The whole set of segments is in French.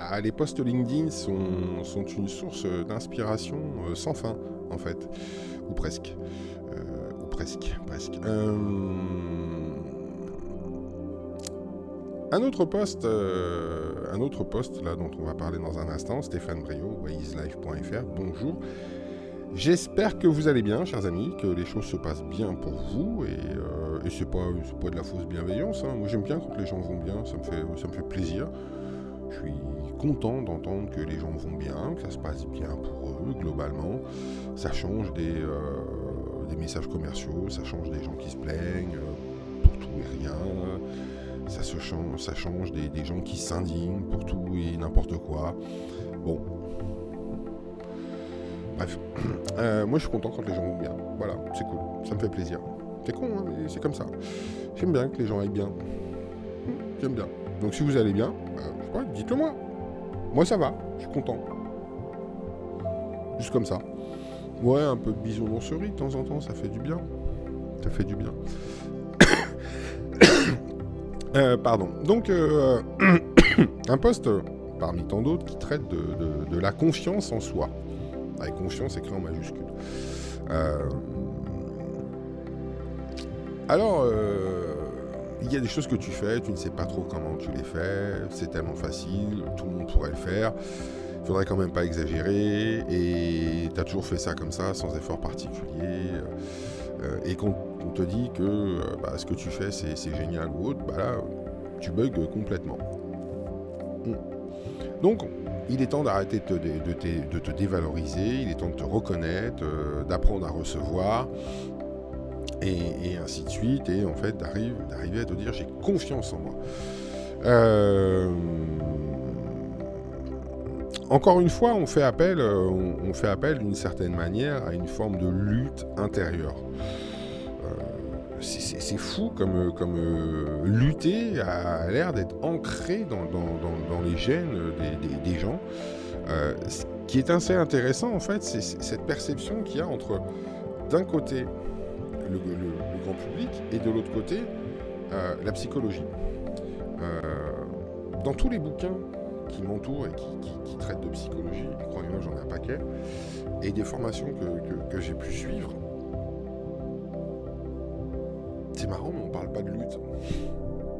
Ah, les posts LinkedIn sont, une source d'inspiration euh, sans fin, en fait. Ou presque. Euh, ou presque. Euh, un autre poste, là dont on va parler dans un instant, Stéphane Brio, wayslife.fr. Bonjour. J'espère que vous allez bien, chers amis, que les choses se passent bien pour vous et, euh, et c'est pas, pas de la fausse bienveillance. Hein. Moi j'aime bien quand les gens vont bien, ça me fait, ça me fait plaisir. Je suis content d'entendre que les gens vont bien, que ça se passe bien pour eux globalement. Ça change des, euh, messages commerciaux, ça change des gens qui se plaignent euh, pour tout et rien. Ça, change, ça change des, gens qui s'indignent pour tout et n'importe quoi. Bon, Bref, euh, moi je suis content quand les gens vont bien. Voilà, c'est cool, ça me fait plaisir. C'est con, hein, mais c'est comme ça. J'aime bien que les gens aillent bien. J'aime bien. Donc si vous allez bien, bah, dites-le moi. Moi ça va, je suis content. Juste comme ça. Ouais, un peu de bisounourserie de temps en temps, ça fait du bien. Ça fait du bien. Euh, pardon. Donc, euh, un poste parmi tant d'autres qui traite de la confiance en soi avec confiance écrit en majuscule. Euh, alors, euh, il y a des choses que tu fais, tu ne sais pas trop comment tu les fais, c'est tellement facile, tout le monde pourrait le faire. Il faudrait quand même pas exagérer, et tu as toujours fait ça comme ça, sans effort particulier. Euh, et quand on te dit que bah, ce que tu fais c'est génial ou autre, bah là, tu bugs complètement. Hmm. Donc, il est temps d'arrêter de, te dévaloriser, il est temps de te reconnaître, euh, d'apprendre à recevoir, et, ainsi de suite, et en fait d'arriver à te dire j'ai confiance en moi. Euh, encore une fois, on fait appel, euh, on fait appel d'une certaine manière à une forme de lutte intérieure c'est fou comme, comme euh, lutter a l'air d'être ancré dans, les gènes des, gens. Euh, ce qui est assez intéressant, en fait, c'est cette perception qu'il y a entre, d'un côté, le, grand public et de l'autre côté, euh, la psychologie. dans tous les bouquins qui m'entourent et qui, traitent de psychologie, croyez-moi, j'en ai un paquet, et des formations que j'ai pu suivre, c'est marrant, mais on parle pas de lutte.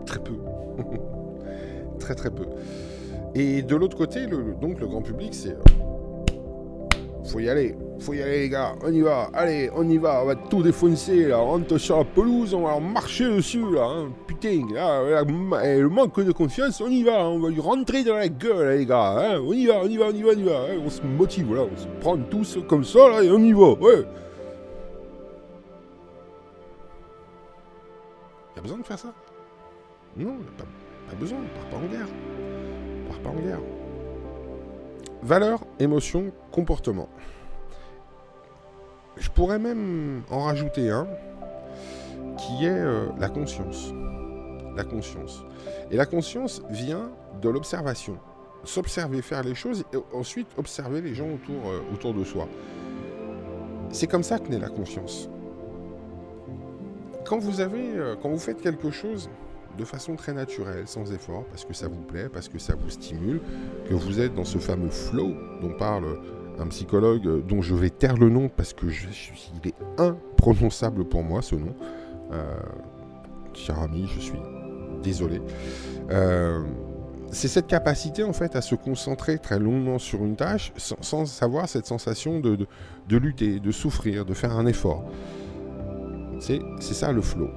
Très peu. très très peu. Et de l'autre côté, donc le grand public, c'est euh, faut y aller, faut y aller les gars, on y va, allez, on y va, on va tout défoncer là, on rentre sur la pelouse, on va marcher dessus là, hein. putain, là, le manque de confiance, on y va, on va lui rentrer dans la gueule les gars, hein. on y va, on y va, on y va, on y va, hein. on se motive là, on se prend tous comme ça là et on y va, ouais. a besoin de faire ça? Non, pas, pas besoin, on part pas en guerre. On part pas en guerre. Valeur, émotion, comportement. Je pourrais même en rajouter un qui est euh, la conscience. La conscience. Et la conscience vient de l'observation. S'observer faire les choses et ensuite observer les gens autour, euh, de soi. C'est comme ça que naît la conscience quand vous avez, euh, quand vous faites quelque chose de façon très naturelle, sans effort, parce que ça vous plaît, parce que ça vous stimule, que vous êtes dans ce fameux flow dont parle un psychologue euh, dont je vais taire le nom parce que je, suis, il est imprononçable pour moi ce nom. Euh, cher ami, je suis désolé. c'est cette capacité en fait à se concentrer très longuement sur une tâche sans, avoir cette sensation de, de lutter, de souffrir, de faire un effort. C'est ça le flow.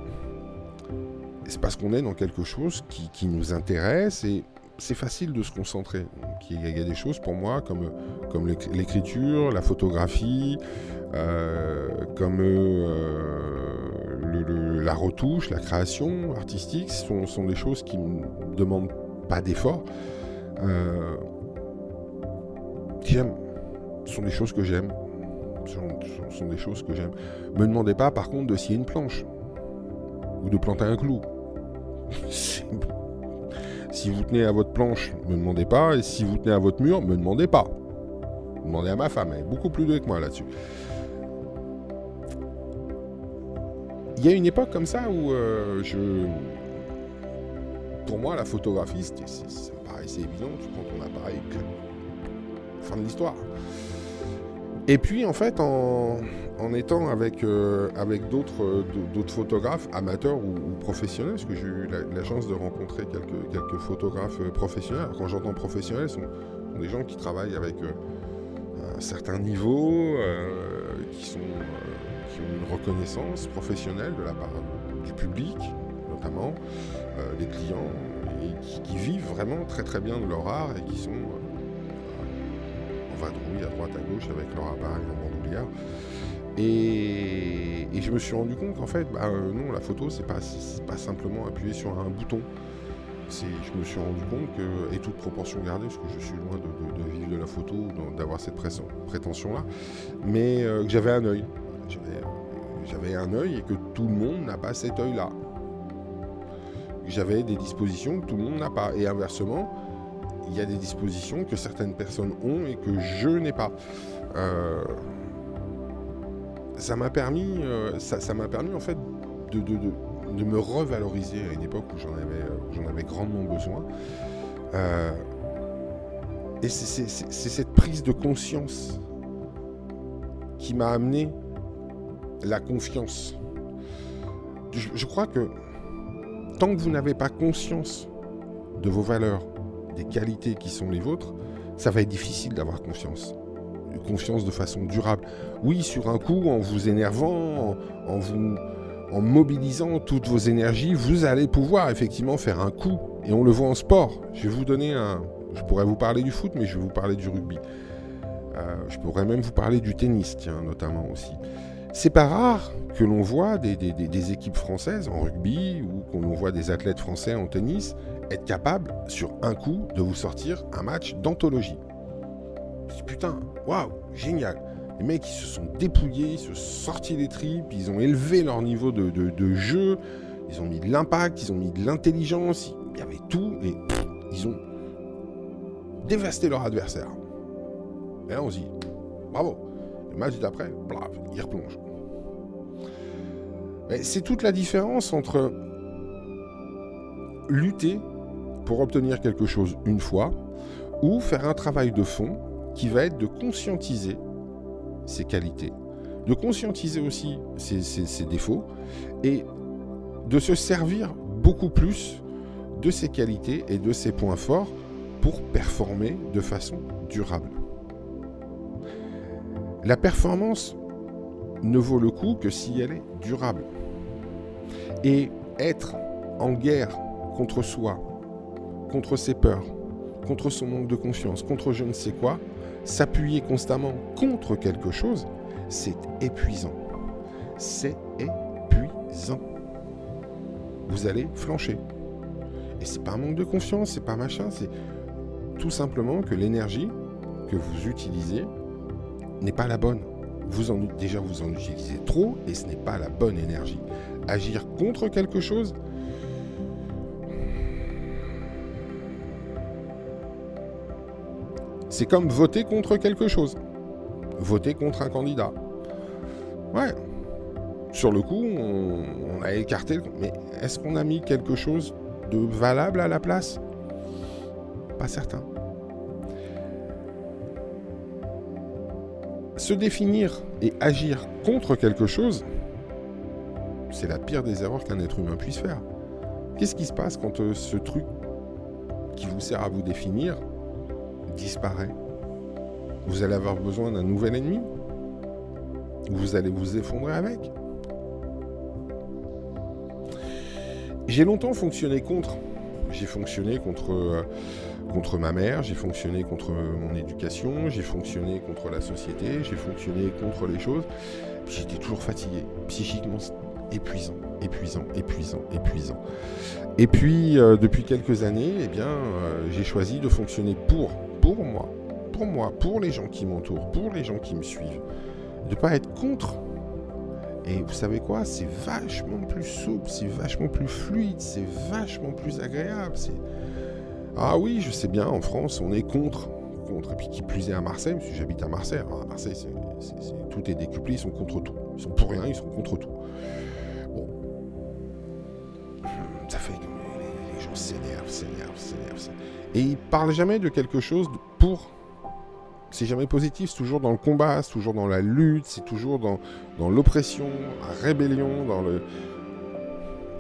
C'est parce qu'on est dans quelque chose qui, nous intéresse et c'est facile de se concentrer. il, y a, des choses pour moi comme, l'écriture, la photographie, euh, comme euh, la retouche, la création artistique, sont, sont des choses qui ne demandent pas d'effort. Euh. Ce sont des choses que j'aime. Ce sont, des choses que j'aime. Me demandez pas par contre de scier une planche ou de planter un clou. Si vous tenez à votre planche, me demandez pas. Et si vous tenez à votre mur, me demandez pas. Demandez à ma femme, elle est beaucoup plus douée que moi là-dessus. Il y a une époque comme ça où euh, je. pour moi, la photographie, ça me paraissait évident. Tu prends ton appareil, fin de l'histoire. Et puis, en fait, en, étant avec, euh, avec d'autres, d'autres photographes, amateurs ou, professionnels, parce que j'ai eu la, chance de rencontrer quelques, quelques photographes professionnels. quand j'entends professionnels, ce sont, des gens qui travaillent avec un certain niveau, qui, sont, qui ont une reconnaissance professionnelle de la part du public, notamment, euh, des clients, et qui, vivent vraiment très très bien de leur art et qui sont euh, à droite à gauche avec leur appareil en bandoulière. Et, je me suis rendu compte qu'en fait, bah, euh, non, la photo, c'est pas, pas simplement appuyer sur un bouton. Je me suis rendu compte que, et toute proportion gardée, parce que je suis loin de, vivre de la photo, d'avoir cette prétention-là, mais que j'avais un œil. J'avais un œil et que tout le monde n'a pas cet œil-là j'avais des dispositions que tout le monde n'a pas. Et inversement, il y a des dispositions que certaines personnes ont et que je n'ai pas. Euh, ça m'a permis, euh, ça, m'a permis en fait de, me revaloriser à une époque où j'en avais, j'en avais grandement besoin. Euh, et c'est cette prise de conscience qui m'a amené la confiance. je crois que tant que vous n'avez pas conscience de vos valeurs, des qualités qui sont les vôtres, ça va être difficile d'avoir confiance. Confiance de façon durable. Oui, sur un coup, en vous énervant, en, vous, en mobilisant toutes vos énergies, vous allez pouvoir effectivement faire un coup. Et on le voit en sport. Je vais vous donner un. Je pourrais vous parler du foot, mais je vais vous parler du rugby. Euh, je pourrais même vous parler du tennis, tiens, notamment aussi. C'est pas rare que l'on voit des, équipes françaises en rugby ou qu'on voit des athlètes français en tennis être capables, sur un coup, de vous sortir un match d'anthologie. Putain, waouh, génial. Les mecs, ils se sont dépouillés, ils se sont sortis les tripes, ils ont élevé leur niveau de, jeu, ils ont mis de l'impact, ils ont mis de l'intelligence, il y avait tout, et ils ont dévasté leur adversaire. Et là, on se dit, bravo. Le match d'après, bravo, ils replongent. C'est toute la différence entre lutter pour obtenir quelque chose une fois ou faire un travail de fond qui va être de conscientiser ses qualités, de conscientiser aussi ses, défauts et de se servir beaucoup plus de ses qualités et de ses points forts pour performer de façon durable. La performance ne vaut le coup que si elle est durable. Et être en guerre contre soi, contre ses peurs, contre son manque de confiance, contre je ne sais quoi, s'appuyer constamment contre quelque chose, c'est épuisant. C'est épuisant. Vous allez flancher. Et c'est pas un manque de confiance, c'est pas machin, c'est tout simplement que l'énergie que vous utilisez n'est pas la bonne. Vous en, déjà, vous en utilisez trop et ce n'est pas la bonne énergie agir contre quelque chose C'est comme voter contre quelque chose. Voter contre un candidat. Ouais. Sur le coup, on, a écarté. Mais est-ce qu'on a mis quelque chose de valable à la place? Pas certain. Se définir et agir contre quelque chose, c'est la pire des erreurs qu'un être humain puisse faire. Qu'est-ce qui se passe quand euh, ce truc qui vous sert à vous définir disparaît Vous allez avoir besoin d'un nouvel ennemi Vous allez vous effondrer avec J'ai longtemps fonctionné contre. J'ai fonctionné contre, euh, contre ma mère, j'ai fonctionné contre mon éducation, j'ai fonctionné contre la société, j'ai fonctionné contre les choses. J'étais toujours fatigué. Psychiquement, épuisant, épuisant, épuisant, épuisant. Et puis, euh, depuis quelques années, eh euh, j'ai choisi de fonctionner pour, pour moi, pour moi, pour les gens qui m'entourent, pour les gens qui me suivent. De pas être contre. Et vous savez quoi? C'est vachement plus souple, c'est vachement plus fluide, c'est vachement plus agréable. C'est... Ah oui, je sais bien, en France, on est contre. contre. Et puis qui plus est à Marseille, parce j'habite à Marseille. à Marseille, tout est décuplé, ils sont contre tout. Ils sont pour rien, ils sont contre tout. S'énerve, s'énerve, s'énerve. Et il parle jamais de quelque chose pour. C'est jamais positif, c'est toujours dans le combat, c'est toujours dans la lutte, c'est toujours dans, dans l'oppression, la rébellion, dans le.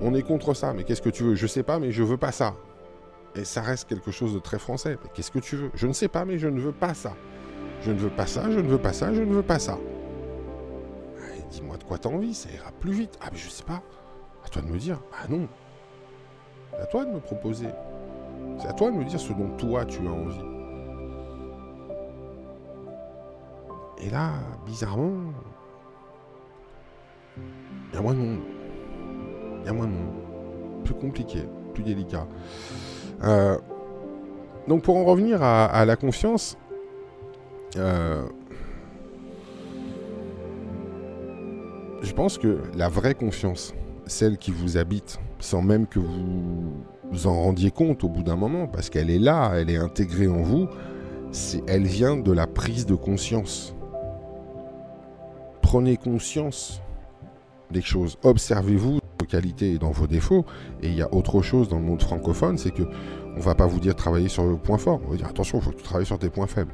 On est contre ça, mais qu'est-ce que tu veux? Je sais pas, mais je veux pas ça. Et ça reste quelque chose de très français. Qu'est-ce que tu veux? Je ne sais pas, mais je ne veux pas ça. Je ne veux pas ça, je ne veux pas ça, je ne veux pas ça. Dis-moi de quoi t'as envie, ça ira plus vite. Ah, mais je sais pas. À toi de me dire. Ah non. C'est à toi de me proposer. C'est à toi de me dire ce dont toi tu as envie. Et là, bizarrement, il y a moins de monde. Il y a moins de monde. Plus compliqué, plus délicat. Euh, donc pour en revenir à, la confiance, euh, je pense que la vraie confiance, celle qui vous habite, sans même que vous vous en rendiez compte au bout d'un moment, parce qu'elle est là, elle est intégrée en vous, elle vient de la prise de conscience. Prenez conscience des choses, observez-vous vos qualités et dans vos défauts, et il y a autre chose dans le monde francophone, c'est que on va pas vous dire travailler sur vos points forts, on va dire attention, il faut que tu travailles sur tes points faibles.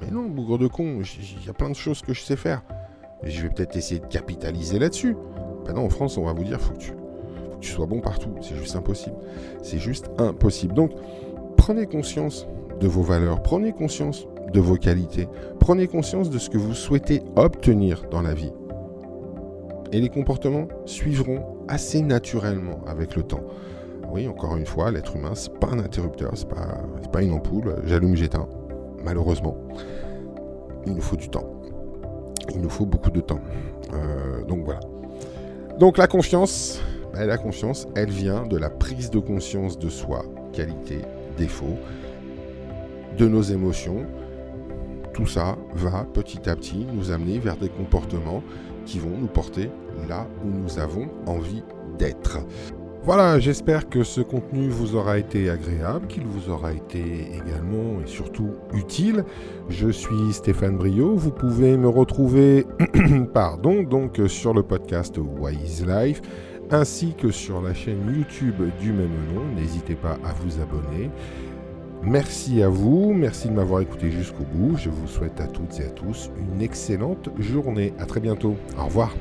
Mais non, bougre de con, il y a plein de choses que je sais faire. Je vais peut-être essayer de capitaliser là-dessus. Ben non, en France, on va vous dire, faut que tu, tu sois bon partout. C'est juste impossible. C'est juste impossible. Donc, prenez conscience de vos valeurs, prenez conscience de vos qualités, prenez conscience de ce que vous souhaitez obtenir dans la vie. Et les comportements suivront assez naturellement avec le temps. Oui, encore une fois, l'être humain, c'est pas un interrupteur, c'est pas, pas une ampoule. J'allume, j'éteins. Malheureusement, il nous faut du temps il nous faut beaucoup de temps. Euh, donc voilà. Donc la confiance, la confiance, elle vient de la prise de conscience de soi, qualité, défaut, de nos émotions. Tout ça va petit à petit nous amener vers des comportements qui vont nous porter là où nous avons envie d'être. Voilà, j'espère que ce contenu vous aura été agréable, qu'il vous aura été également et surtout utile. Je suis Stéphane Brio, vous pouvez me retrouver pardon, donc sur le podcast Wise Life ainsi que sur la chaîne YouTube du même nom. N'hésitez pas à vous abonner. Merci à vous, merci de m'avoir écouté jusqu'au bout. Je vous souhaite à toutes et à tous une excellente journée. À très bientôt. Au revoir.